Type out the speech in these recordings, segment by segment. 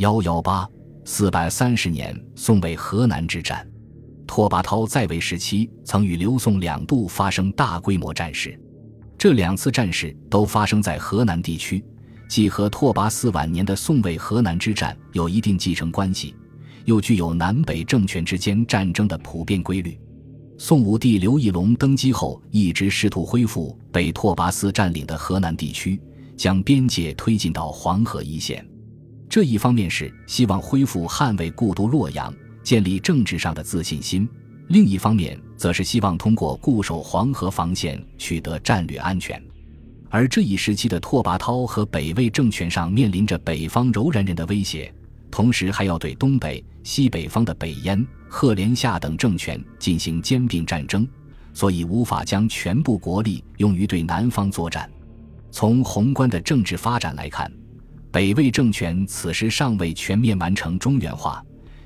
幺幺八四百三十年，宋魏河南之战。拓跋焘在位时期，曾与刘宋两度发生大规模战事，这两次战事都发生在河南地区，既和拓跋嗣晚年的宋魏河南之战有一定继承关系，又具有南北政权之间战争的普遍规律。宋武帝刘义隆登基后，一直试图恢复被拓跋嗣占领的河南地区，将边界推进到黄河一线。这一方面是希望恢复捍卫故都洛阳。建立政治上的自信心，另一方面则是希望通过固守黄河防线取得战略安全。而这一时期的拓跋焘和北魏政权上面临着北方柔然人的威胁，同时还要对东北、西北方的北燕、赫连夏等政权进行兼并战争，所以无法将全部国力用于对南方作战。从宏观的政治发展来看，北魏政权此时尚未全面完成中原化。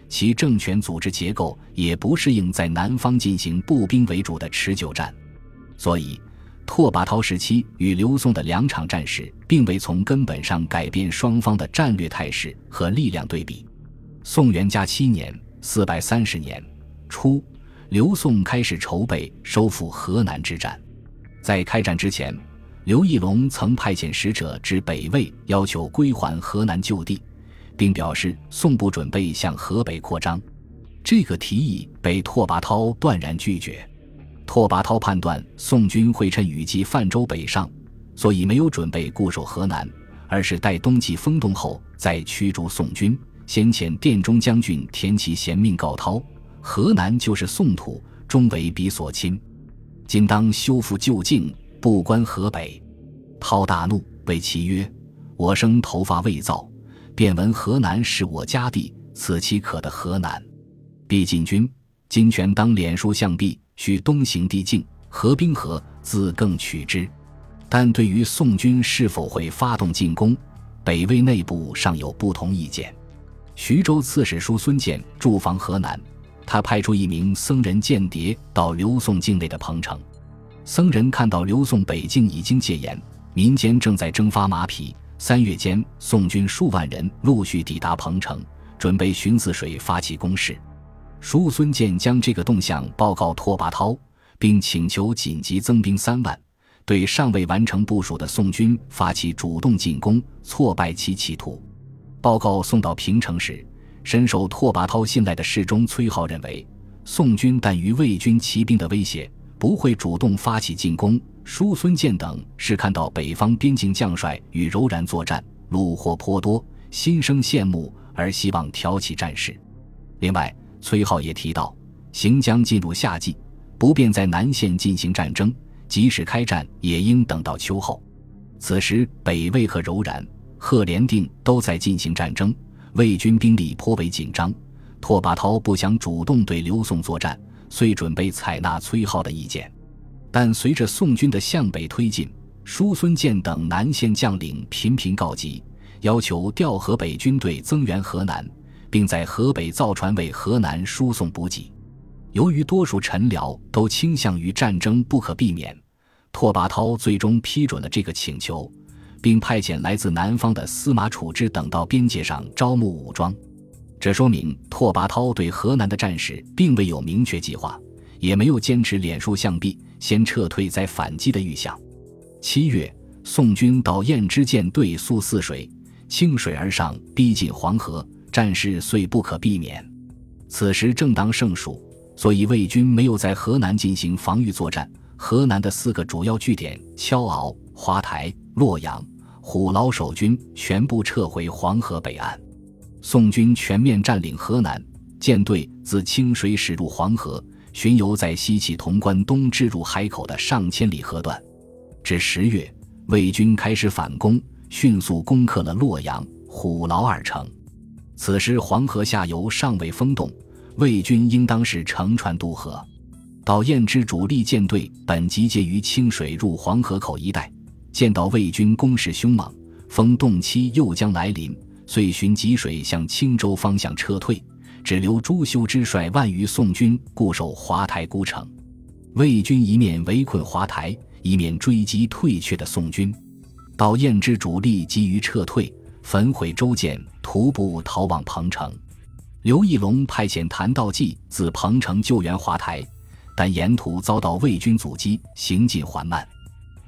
其政权组织结构也不适应在南方进行步兵为主的持久战，所以拓跋焘时期与刘宋的两场战事，并未从根本上改变双方的战略态势和力量对比。宋元嘉七年（四百三十年）初，刘宋开始筹备收复河南之战。在开战之前，刘义隆曾派遣使者至北魏，要求归还河南旧地。并表示宋不准备向河北扩张，这个提议被拓跋焘断然拒绝。拓跋焘判断宋军会趁雨季泛舟北上，所以没有准备固守河南，而是待冬季风冻后再驱逐宋军。先遣殿中将军田齐贤命告涛：“河南就是宋土，终为彼所侵，今当修复旧境，不关河北。”涛大怒，谓其曰：“我生头发未造。”便闻河南是我家地，此其可的河南？必进军，金权当脸书向壁，须东行地境，合兵合，自更取之。但对于宋军是否会发动进攻，北魏内部尚有不同意见。徐州刺史叔孙建驻防河南，他派出一名僧人间谍到刘宋境内的彭城。僧人看到刘宋北境已经戒严，民间正在征发马匹。三月间，宋军数万人陆续抵达彭城，准备寻泗水发起攻势。叔孙建将这个动向报告拓跋焘，并请求紧急增兵三万，对尚未完成部署的宋军发起主动进攻，挫败其企图。报告送到平城时，深受拓跋焘信赖的侍中崔浩认为，宋军但于魏军骑兵的威胁，不会主动发起进攻。叔孙建等是看到北方边境将帅与柔然作战，虏获颇多，心生羡慕而希望挑起战事。另外，崔浩也提到，行将进入夏季，不便在南线进行战争，即使开战，也应等到秋后。此时，北魏和柔然、赫连定都在进行战争，魏军兵力颇为紧张。拓跋焘不想主动对刘宋作战，遂准备采纳崔浩的意见。但随着宋军的向北推进，叔孙建等南线将领频频告急，要求调河北军队增援河南，并在河北造船为河南输送补给。由于多数臣僚都倾向于战争不可避免，拓跋焘最终批准了这个请求，并派遣来自南方的司马楚之等到边界上招募武装。这说明拓跋焘对河南的战事并未有明确计划。也没有坚持脸书向壁，先撤退再反击的预想。七月，宋军到燕之舰队宿泗水，倾水而上，逼近黄河，战事虽不可避免。此时正当盛暑，所以魏军没有在河南进行防御作战。河南的四个主要据点敲敖、华台、洛阳、虎牢守军全部撤回黄河北岸。宋军全面占领河南，舰队自清水驶入黄河。巡游在西起潼关东至入海口的上千里河段，至十月，魏军开始反攻，迅速攻克了洛阳、虎牢二城。此时黄河下游尚未封冻，魏军应当是乘船渡河。到燕之主力舰队本集结于清水入黄河口一带，见到魏军攻势凶猛，封冻期又将来临，遂循济水向青州方向撤退。只留朱修之率万余宋军固守华台孤城，魏军一面围困华台，一面追击退却的宋军。到燕之主力急于撤退，焚毁州建，徒步逃往彭城。刘义隆派遣谭道济自彭城救援华台，但沿途遭到魏军阻击，行进缓慢。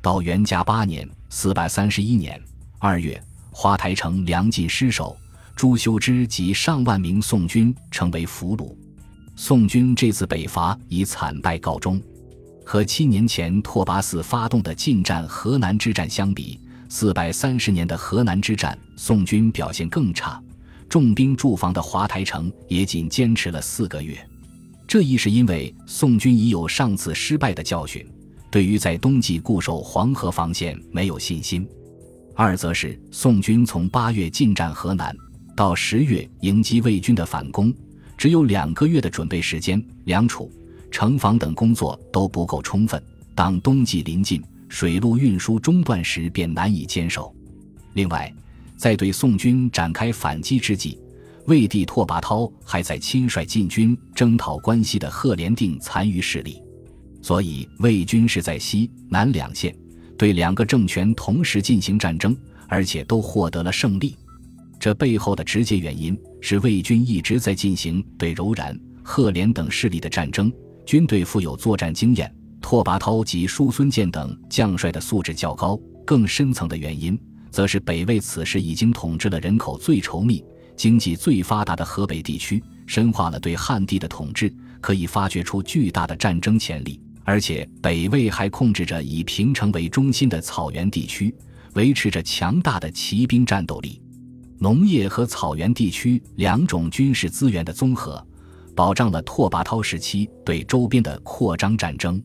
到元嘉八年（四百三十一年）二月，华台城粮尽失守，朱修之及上万名宋军成为俘虏。宋军这次北伐以惨败告终。和七年前拓跋嗣发动的进占河南之战相比，四百三十年的河南之战，宋军表现更差。重兵驻防的华台城也仅坚持了四个月。这一是因为宋军已有上次失败的教训，对于在冬季固守黄河防线没有信心；二则是宋军从八月进占河南到十月迎击魏军的反攻，只有两个月的准备时间，粮储。城防等工作都不够充分，当冬季临近，水路运输中断时便难以坚守。另外，在对宋军展开反击之际，魏帝拓跋焘还在亲率禁军征讨关西的赫连定残余势力，所以魏军是在西南两线对两个政权同时进行战争，而且都获得了胜利。这背后的直接原因是魏军一直在进行对柔然、赫连等势力的战争。军队富有作战经验，拓跋焘及叔孙健等将帅的素质较高。更深层的原因，则是北魏此时已经统治了人口最稠密、经济最发达的河北地区，深化了对汉地的统治，可以发掘出巨大的战争潜力。而且，北魏还控制着以平城为中心的草原地区，维持着强大的骑兵战斗力。农业和草原地区两种军事资源的综合。保障了拓跋焘时期对周边的扩张战争。